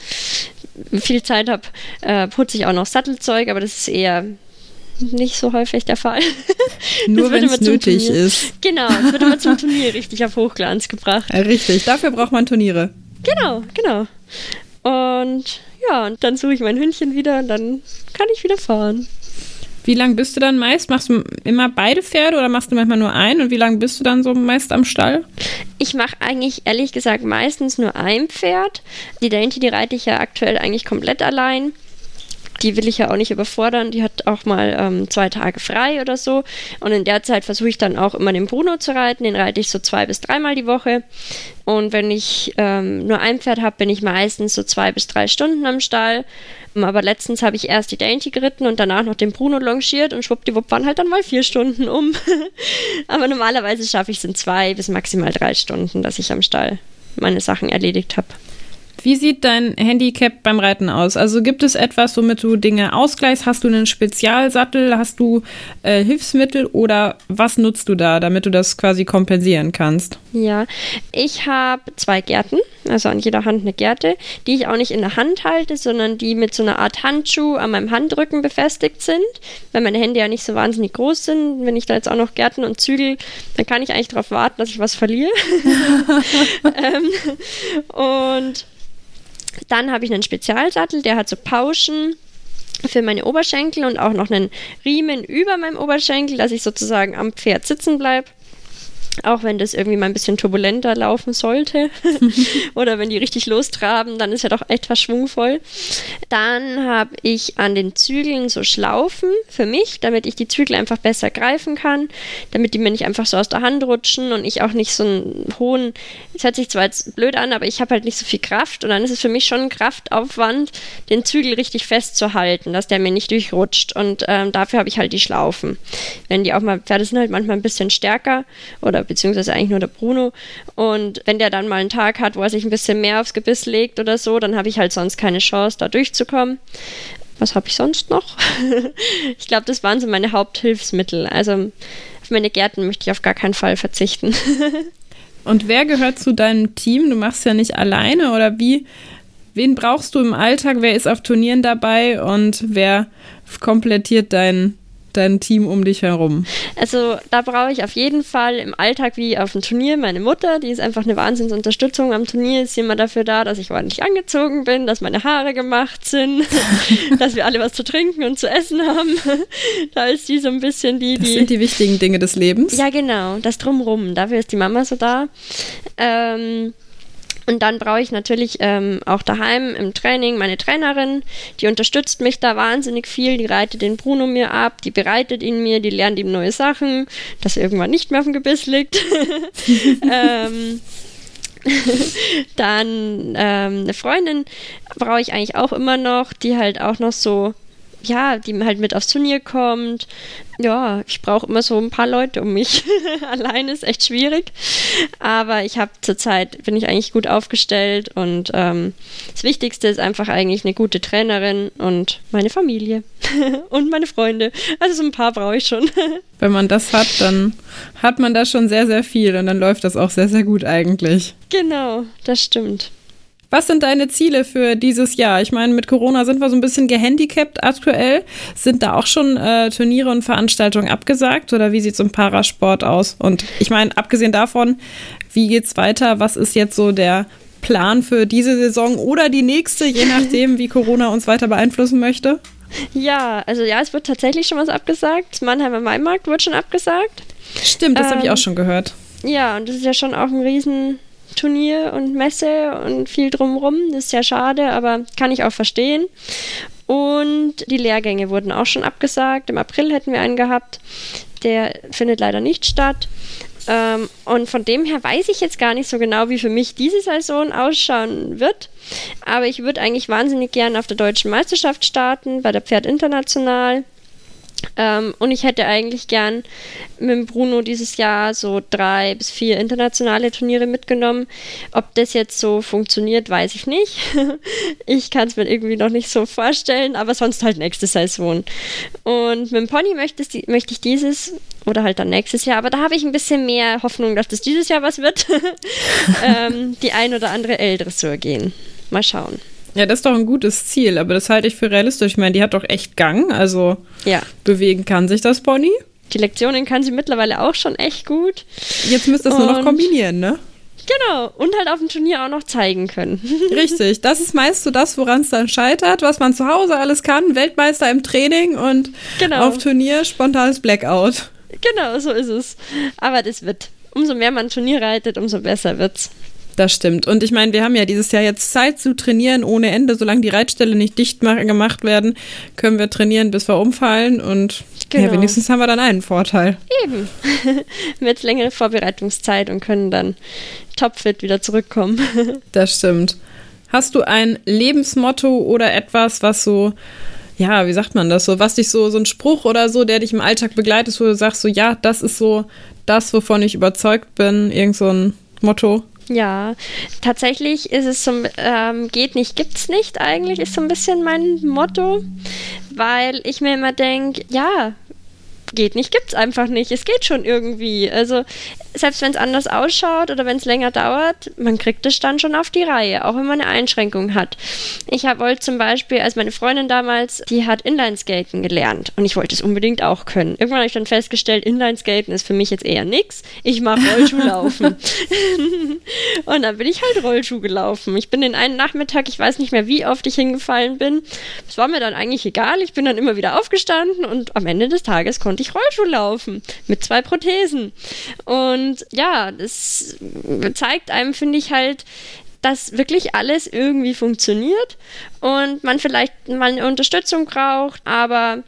viel Zeit habe, äh, putze ich auch noch Sattelzeug, aber das ist eher nicht so häufig der Fall. Nur wenn es nötig Turnier. ist. Genau, es wird immer zum Turnier richtig auf Hochglanz gebracht. Ja, richtig, dafür braucht man Turniere. Genau, genau. Und ja, und dann suche ich mein Hündchen wieder und dann kann ich wieder fahren. Wie lange bist du dann meist? Machst du immer beide Pferde oder machst du manchmal nur ein? Und wie lange bist du dann so meist am Stall? Ich mache eigentlich ehrlich gesagt meistens nur ein Pferd. Die Dainty, die reite ich ja aktuell eigentlich komplett allein die will ich ja auch nicht überfordern. Die hat auch mal ähm, zwei Tage frei oder so. Und in der Zeit versuche ich dann auch immer den Bruno zu reiten. Den reite ich so zwei bis dreimal die Woche. Und wenn ich ähm, nur ein Pferd habe, bin ich meistens so zwei bis drei Stunden am Stall. Aber letztens habe ich erst die Dainty geritten und danach noch den Bruno longiert und schwuppdiwupp waren halt dann mal vier Stunden um. Aber normalerweise schaffe ich es in zwei bis maximal drei Stunden, dass ich am Stall meine Sachen erledigt habe. Wie sieht dein Handicap beim Reiten aus? Also gibt es etwas, womit du Dinge ausgleichst? Hast du einen Spezialsattel? Hast du äh, Hilfsmittel oder was nutzt du da, damit du das quasi kompensieren kannst? Ja, ich habe zwei Gärten, also an jeder Hand eine Gerte, die ich auch nicht in der Hand halte, sondern die mit so einer Art Handschuh an meinem Handrücken befestigt sind, weil meine Hände ja nicht so wahnsinnig groß sind. Wenn ich da jetzt auch noch Gärten und Zügel, dann kann ich eigentlich darauf warten, dass ich was verliere. ähm, und dann habe ich einen Spezialsattel, der hat so Pauschen für meine Oberschenkel und auch noch einen Riemen über meinem Oberschenkel, dass ich sozusagen am Pferd sitzen bleibe. Auch wenn das irgendwie mal ein bisschen turbulenter laufen sollte oder wenn die richtig lostraben, dann ist ja doch etwas schwungvoll. Dann habe ich an den Zügeln so Schlaufen für mich, damit ich die Zügel einfach besser greifen kann, damit die mir nicht einfach so aus der Hand rutschen und ich auch nicht so einen hohen, es hört sich zwar jetzt blöd an, aber ich habe halt nicht so viel Kraft und dann ist es für mich schon ein Kraftaufwand, den Zügel richtig festzuhalten, dass der mir nicht durchrutscht und ähm, dafür habe ich halt die Schlaufen. Wenn die auch mal, Pferde sind halt manchmal ein bisschen stärker oder beziehungsweise eigentlich nur der Bruno. Und wenn der dann mal einen Tag hat, wo er sich ein bisschen mehr aufs Gebiss legt oder so, dann habe ich halt sonst keine Chance, da durchzukommen. Was habe ich sonst noch? ich glaube, das waren so meine Haupthilfsmittel. Also auf meine Gärten möchte ich auf gar keinen Fall verzichten. Und wer gehört zu deinem Team? Du machst ja nicht alleine oder wie? Wen brauchst du im Alltag? Wer ist auf Turnieren dabei und wer komplettiert dein dein Team um dich herum? Also da brauche ich auf jeden Fall im Alltag wie auf dem Turnier meine Mutter, die ist einfach eine Wahnsinnsunterstützung. Am Turnier ist sie immer dafür da, dass ich ordentlich angezogen bin, dass meine Haare gemacht sind, dass wir alle was zu trinken und zu essen haben. da ist sie so ein bisschen die, die... Das sind die wichtigen Dinge des Lebens. Ja, genau, das Drumrum. Dafür ist die Mama so da. Ähm, und dann brauche ich natürlich ähm, auch daheim im Training meine Trainerin, die unterstützt mich da wahnsinnig viel, die reitet den Bruno mir ab, die bereitet ihn mir, die lernt ihm neue Sachen, dass er irgendwann nicht mehr auf dem Gebiss liegt. ähm, dann ähm, eine Freundin brauche ich eigentlich auch immer noch, die halt auch noch so ja, die halt mit aufs Turnier kommt. Ja, ich brauche immer so ein paar Leute um mich. Allein ist echt schwierig. Aber ich habe zurzeit, bin ich eigentlich gut aufgestellt und ähm, das Wichtigste ist einfach eigentlich eine gute Trainerin und meine Familie und meine Freunde. Also so ein paar brauche ich schon. Wenn man das hat, dann hat man da schon sehr, sehr viel und dann läuft das auch sehr, sehr gut eigentlich. Genau, das stimmt. Was sind deine Ziele für dieses Jahr? Ich meine, mit Corona sind wir so ein bisschen gehandicapt aktuell. Sind da auch schon äh, Turniere und Veranstaltungen abgesagt oder wie sieht es im Parasport aus? Und ich meine, abgesehen davon, wie geht's weiter? Was ist jetzt so der Plan für diese Saison oder die nächste, je nachdem, wie Corona uns weiter beeinflussen möchte? Ja, also ja, es wird tatsächlich schon was abgesagt. Mannheimer Maimarkt wird schon abgesagt. Stimmt, das ähm, habe ich auch schon gehört. Ja, und das ist ja schon auch ein riesen Turnier und Messe und viel drumrum. Das ist ja schade, aber kann ich auch verstehen. Und die Lehrgänge wurden auch schon abgesagt. Im April hätten wir einen gehabt. Der findet leider nicht statt. Ähm, und von dem her weiß ich jetzt gar nicht so genau, wie für mich diese Saison ausschauen wird. Aber ich würde eigentlich wahnsinnig gerne auf der deutschen Meisterschaft starten, bei der Pferd International. Ähm, und ich hätte eigentlich gern mit Bruno dieses Jahr so drei bis vier internationale Turniere mitgenommen. Ob das jetzt so funktioniert, weiß ich nicht. ich kann es mir irgendwie noch nicht so vorstellen, aber sonst halt nächste Saison. Und mit dem Pony möchte, möchte ich dieses oder halt dann nächstes Jahr, aber da habe ich ein bisschen mehr Hoffnung, dass das dieses Jahr was wird. ähm, die ein oder andere L-Dressur gehen. Mal schauen. Ja, das ist doch ein gutes Ziel, aber das halte ich für realistisch. Ich meine, die hat doch echt Gang, also ja. bewegen kann sich das Pony. Die Lektionen kann sie mittlerweile auch schon echt gut. Jetzt müsst ihr es nur noch kombinieren, ne? Genau, und halt auf dem Turnier auch noch zeigen können. Richtig, das ist meist so das, woran es dann scheitert, was man zu Hause alles kann. Weltmeister im Training und genau. auf Turnier spontanes Blackout. Genau, so ist es. Aber das wird. Umso mehr man Turnier reitet, umso besser wird's. Das stimmt. Und ich meine, wir haben ja dieses Jahr jetzt Zeit zu trainieren ohne Ende. Solange die Reitstelle nicht dicht gemacht werden, können wir trainieren, bis wir umfallen. Und genau. ja, wenigstens haben wir dann einen Vorteil. Eben. Mit längere Vorbereitungszeit und können dann topfit wieder zurückkommen. das stimmt. Hast du ein Lebensmotto oder etwas, was so, ja, wie sagt man das so, was dich so, so ein Spruch oder so, der dich im Alltag begleitet, wo du sagst, so, ja, das ist so das, wovon ich überzeugt bin, irgend so ein Motto? Ja, tatsächlich ist es so, ähm, geht nicht, gibt's nicht eigentlich, ist so ein bisschen mein Motto, weil ich mir immer denke, ja, geht nicht, gibt's einfach nicht. Es geht schon irgendwie. Also selbst wenn es anders ausschaut oder wenn es länger dauert, man kriegt es dann schon auf die Reihe, auch wenn man eine Einschränkung hat. Ich wollte zum Beispiel, als meine Freundin damals, die hat Inlineskaten gelernt und ich wollte es unbedingt auch können. Irgendwann habe ich dann festgestellt, Inlineskaten ist für mich jetzt eher nichts. Ich mache Rollschuhlaufen. und dann bin ich halt Rollschuh gelaufen. Ich bin den einen Nachmittag, ich weiß nicht mehr, wie oft ich hingefallen bin. Es war mir dann eigentlich egal. Ich bin dann immer wieder aufgestanden und am Ende des Tages konnte ich Rollschuh laufen mit zwei Prothesen. Und Und ja, das zeigt einem, finde ich halt, dass wirklich alles irgendwie funktioniert und man vielleicht mal eine Unterstützung braucht, aber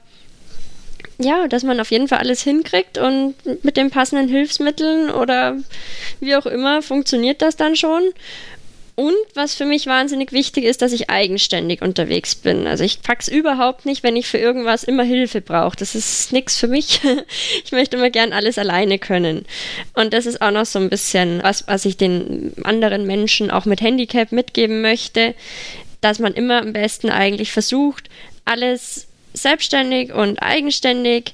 ja, dass man auf jeden Fall alles hinkriegt und mit den passenden Hilfsmitteln oder wie auch immer funktioniert das dann schon. Und was für mich wahnsinnig wichtig ist, dass ich eigenständig unterwegs bin. Also ich pack's überhaupt nicht, wenn ich für irgendwas immer Hilfe brauche. Das ist nichts für mich. Ich möchte immer gern alles alleine können. Und das ist auch noch so ein bisschen was, was ich den anderen Menschen auch mit Handicap mitgeben möchte, dass man immer am besten eigentlich versucht, alles selbstständig und eigenständig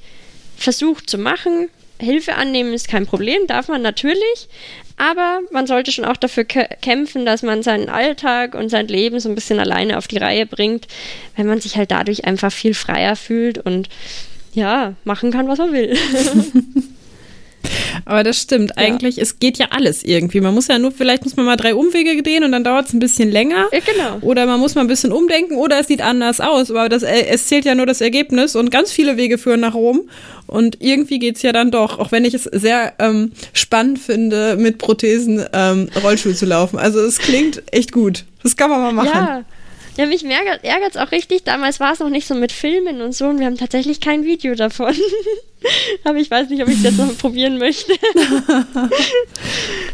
versucht zu machen. Hilfe annehmen ist kein Problem, darf man natürlich, aber man sollte schon auch dafür kämpfen, dass man seinen Alltag und sein Leben so ein bisschen alleine auf die Reihe bringt, wenn man sich halt dadurch einfach viel freier fühlt und ja, machen kann, was man will. Aber das stimmt. Ja. Eigentlich, es geht ja alles irgendwie. Man muss ja nur, vielleicht muss man mal drei Umwege gehen und dann dauert es ein bisschen länger. Ja, genau. Oder man muss mal ein bisschen umdenken oder es sieht anders aus. Aber das, äh, es zählt ja nur das Ergebnis und ganz viele Wege führen nach Rom. Und irgendwie geht es ja dann doch, auch wenn ich es sehr ähm, spannend finde, mit Prothesen ähm, Rollstuhl zu laufen. Also es klingt echt gut. Das kann man mal machen. Ja. Ja, mich ärgert es auch richtig. Damals war es noch nicht so mit Filmen und so und wir haben tatsächlich kein Video davon. Aber ich weiß nicht, ob ich jetzt noch probieren möchte.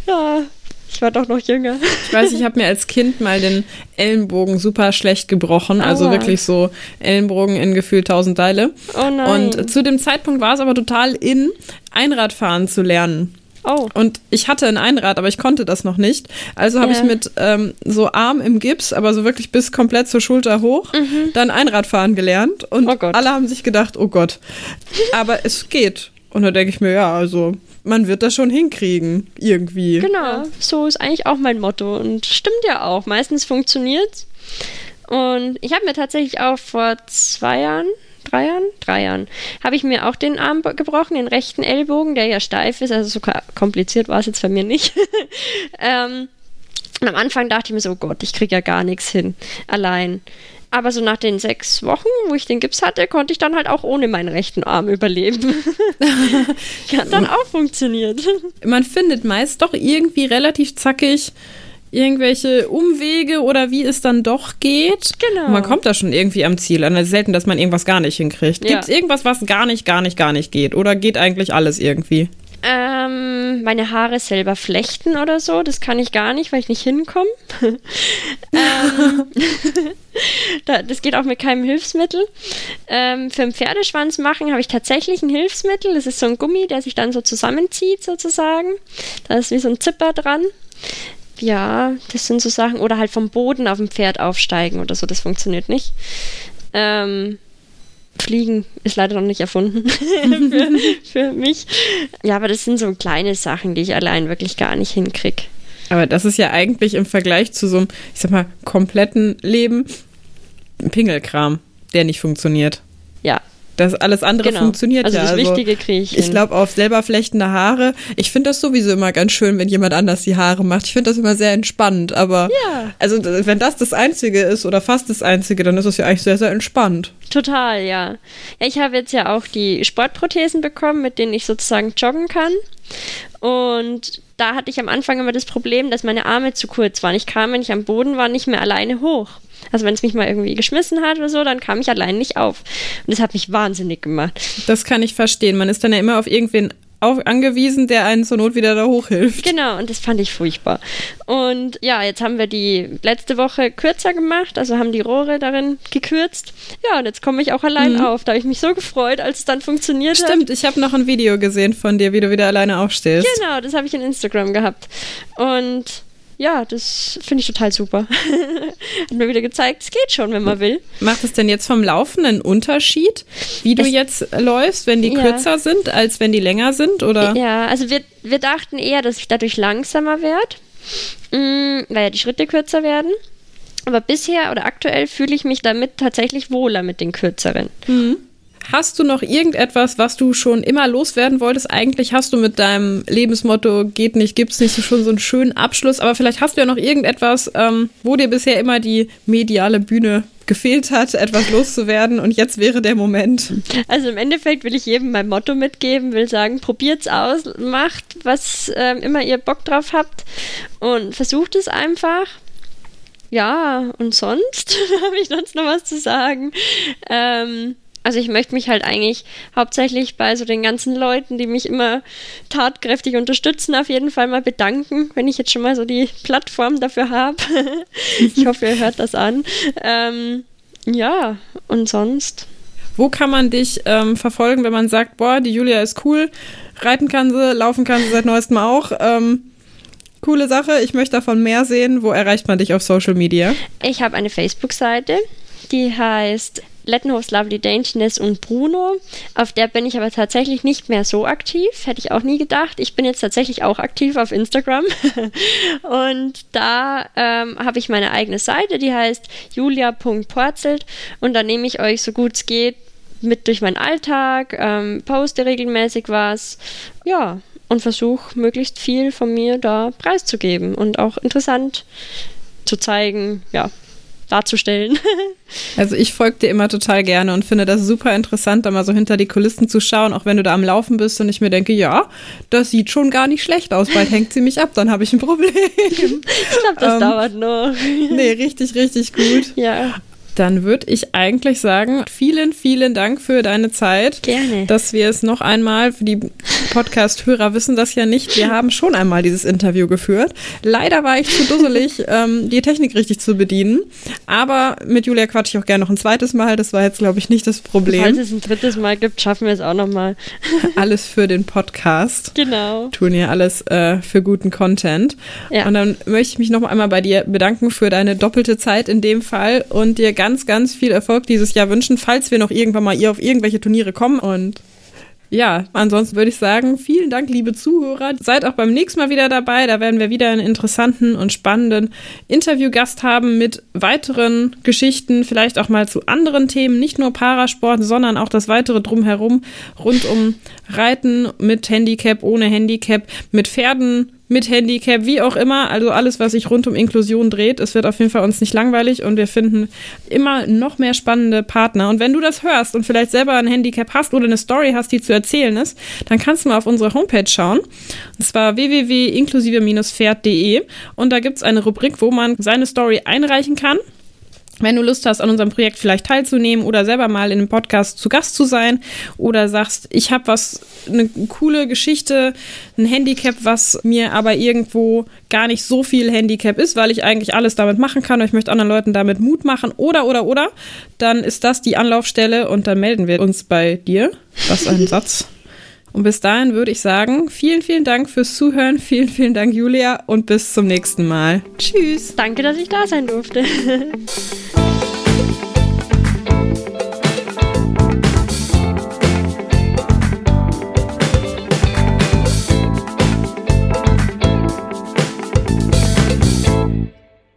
ja, ich war doch noch jünger. Ich weiß, ich habe mir als Kind mal den Ellenbogen super schlecht gebrochen. Also Aua. wirklich so Ellenbogen in gefühlt tausend Teile. Oh nein. Und zu dem Zeitpunkt war es aber total in, Einradfahren zu lernen. Oh. Und ich hatte ein Einrad, aber ich konnte das noch nicht. Also habe ja. ich mit ähm, so Arm im Gips, aber so wirklich bis komplett zur Schulter hoch, mhm. dann Einradfahren gelernt. Und oh alle haben sich gedacht, oh Gott. Aber es geht. Und da denke ich mir, ja, also man wird das schon hinkriegen, irgendwie. Genau, so ist eigentlich auch mein Motto. Und stimmt ja auch. Meistens funktioniert Und ich habe mir tatsächlich auch vor zwei Jahren, drei Jahren, drei Jahren, habe ich mir auch den Arm gebrochen, den rechten Ellbogen, der ja steif ist. Also so kompliziert war es jetzt bei mir nicht. ähm, und am Anfang dachte ich mir so, oh Gott, ich kriege ja gar nichts hin, allein. Aber so nach den sechs Wochen, wo ich den Gips hatte, konnte ich dann halt auch ohne meinen rechten Arm überleben. Hat dann auch funktioniert. Man findet meist doch irgendwie relativ zackig irgendwelche Umwege oder wie es dann doch geht. Genau. Und man kommt da schon irgendwie am Ziel an. Es ist selten, dass man irgendwas gar nicht hinkriegt. Ja. Gibt es irgendwas, was gar nicht, gar nicht, gar nicht geht? Oder geht eigentlich alles irgendwie? Ähm, meine Haare selber flechten oder so, das kann ich gar nicht, weil ich nicht hinkomme. ähm, das geht auch mit keinem Hilfsmittel. Ähm, für einen Pferdeschwanz machen habe ich tatsächlich ein Hilfsmittel. Das ist so ein Gummi, der sich dann so zusammenzieht sozusagen. Da ist wie so ein Zipper dran. Ja, das sind so Sachen. Oder halt vom Boden auf dem Pferd aufsteigen oder so, das funktioniert nicht. Ähm, Fliegen ist leider noch nicht erfunden für, für, mich. Ja, aber das sind so kleine Sachen, die ich allein wirklich gar nicht hinkriege. Aber das ist ja eigentlich im Vergleich zu so einem, ich sag mal, kompletten Leben ein Pingelkram, der nicht funktioniert. Ja, das alles andere genau. funktioniert also ja. Das also Wichtige kriege ich. Ich glaube, auf selber flechtende Haare, ich finde das sowieso immer ganz schön, wenn jemand anders die Haare macht. Ich finde das immer sehr entspannend. Aber ja. also wenn das das Einzige ist oder fast das Einzige, dann ist es ja eigentlich sehr, sehr entspannt. Total, ja. ja ich habe jetzt ja auch die Sportprothesen bekommen, mit denen ich sozusagen joggen kann. Und da hatte ich am Anfang immer das Problem, dass meine Arme zu kurz waren. Ich kam, wenn ich am Boden war, nicht mehr alleine hoch. Also wenn es mich mal irgendwie geschmissen hat oder so, dann kam ich allein nicht auf. Und das hat mich wahnsinnig gemacht. Das kann ich verstehen. Man ist dann ja immer auf irgendwen auf, angewiesen, der einen zur Not wieder da hochhilft. Genau, und das fand ich furchtbar. Und ja, jetzt haben wir die letzte Woche kürzer gemacht, also haben die Rohre darin gekürzt. Ja, und jetzt komme ich auch allein mhm. auf. Da habe ich mich so gefreut, als es dann funktioniert Stimmt, hat. Stimmt, ich habe noch ein Video gesehen von dir, wie du wieder alleine aufstehst. Genau, das habe ich in Instagram gehabt. Und ja, das finde ich total super. Hat mir wieder gezeigt, es geht schon, wenn man will. Macht es denn jetzt vom Laufen einen Unterschied, wie du es, jetzt läufst, wenn die ja. kürzer sind, als wenn die länger sind? Oder? Ja, also wir, wir dachten eher, dass ich dadurch langsamer werde, mm, weil ja die Schritte kürzer werden. Aber bisher oder aktuell fühle ich mich damit tatsächlich wohler mit den kürzeren. Mhm. Hast du noch irgendetwas, was du schon immer loswerden wolltest? Eigentlich hast du mit deinem Lebensmotto geht nicht, gibt's nicht schon so einen schönen Abschluss, aber vielleicht hast du ja noch irgendetwas, ähm, wo dir bisher immer die mediale Bühne gefehlt hat, etwas loszuwerden und jetzt wäre der Moment. Also im Endeffekt will ich jedem mein Motto mitgeben, will sagen, probiert's aus, macht, was äh, immer ihr Bock drauf habt und versucht es einfach. Ja, und sonst habe ich sonst noch was zu sagen. Ähm, also ich möchte mich halt eigentlich hauptsächlich bei so den ganzen Leuten, die mich immer tatkräftig unterstützen, auf jeden Fall mal bedanken, wenn ich jetzt schon mal so die Plattform dafür habe. ich hoffe, ihr hört das an. Ähm, ja, und sonst. Wo kann man dich ähm, verfolgen, wenn man sagt, boah, die Julia ist cool, reiten kann sie, laufen kann sie seit neuestem auch. Ähm, coole Sache, ich möchte davon mehr sehen. Wo erreicht man dich auf Social Media? Ich habe eine Facebook-Seite, die heißt Lettenhofs Lovely Daintiness und Bruno. Auf der bin ich aber tatsächlich nicht mehr so aktiv. Hätte ich auch nie gedacht. Ich bin jetzt tatsächlich auch aktiv auf Instagram. und da ähm, habe ich meine eigene Seite, die heißt julia.porzelt. Und da nehme ich euch so gut es geht mit durch meinen Alltag, ähm, poste regelmäßig was. Ja, und versuche möglichst viel von mir da preiszugeben und auch interessant zu zeigen, ja, darzustellen. Also ich folge dir immer total gerne und finde das super interessant, da mal so hinter die Kulissen zu schauen, auch wenn du da am Laufen bist und ich mir denke, ja, das sieht schon gar nicht schlecht aus, bald hängt sie mich ab, dann habe ich ein Problem. Ich glaube, das ähm, dauert noch. Nee, richtig, richtig gut. Ja dann würde ich eigentlich sagen, vielen, vielen Dank für deine Zeit. Gerne. Dass wir es noch einmal, für die Podcast-Hörer wissen das ja nicht, wir haben schon einmal dieses Interview geführt. Leider war ich zu dusselig, ähm, die Technik richtig zu bedienen. Aber mit Julia quatsche ich auch gerne noch ein zweites Mal. Das war jetzt, glaube ich, nicht das Problem. Falls es ein drittes Mal gibt, schaffen wir es auch nochmal. alles für den Podcast. Genau. Tun ja alles äh, für guten Content. Ja. Und dann möchte ich mich noch einmal bei dir bedanken für deine doppelte Zeit in dem Fall und dir ganz ganz, ganz viel Erfolg dieses Jahr wünschen, falls wir noch irgendwann mal ihr auf irgendwelche Turniere kommen. Und ja, ansonsten würde ich sagen, vielen Dank, liebe Zuhörer. Seid auch beim nächsten Mal wieder dabei. Da werden wir wieder einen interessanten und spannenden Interviewgast haben mit weiteren Geschichten, vielleicht auch mal zu anderen Themen, nicht nur Parasport, sondern auch das weitere drumherum rund um Reiten mit Handicap, ohne Handicap, mit Pferden, mit Handicap, wie auch immer. Also alles, was sich rund um Inklusion dreht. Es wird auf jeden Fall uns nicht langweilig und wir finden immer noch mehr spannende Partner. Und wenn du das hörst und vielleicht selber ein Handicap hast oder eine Story hast, die zu erzählen ist, dann kannst du mal auf unsere Homepage schauen. Und zwar www.inklusive-pferd.de und da gibt es eine Rubrik, wo man seine Story einreichen kann. Wenn du Lust hast, an unserem Projekt vielleicht teilzunehmen oder selber mal in einem Podcast zu Gast zu sein oder sagst, ich habe was, eine coole Geschichte, ein Handicap, was mir aber irgendwo gar nicht so viel Handicap ist, weil ich eigentlich alles damit machen kann und ich möchte anderen Leuten damit Mut machen oder, oder, oder, dann ist das die Anlaufstelle und dann melden wir uns bei dir. Ist ein Satz. Und bis dahin würde ich sagen, vielen, vielen Dank fürs Zuhören, vielen, vielen Dank, Julia, und bis zum nächsten Mal. Tschüss. Danke, dass ich da sein durfte.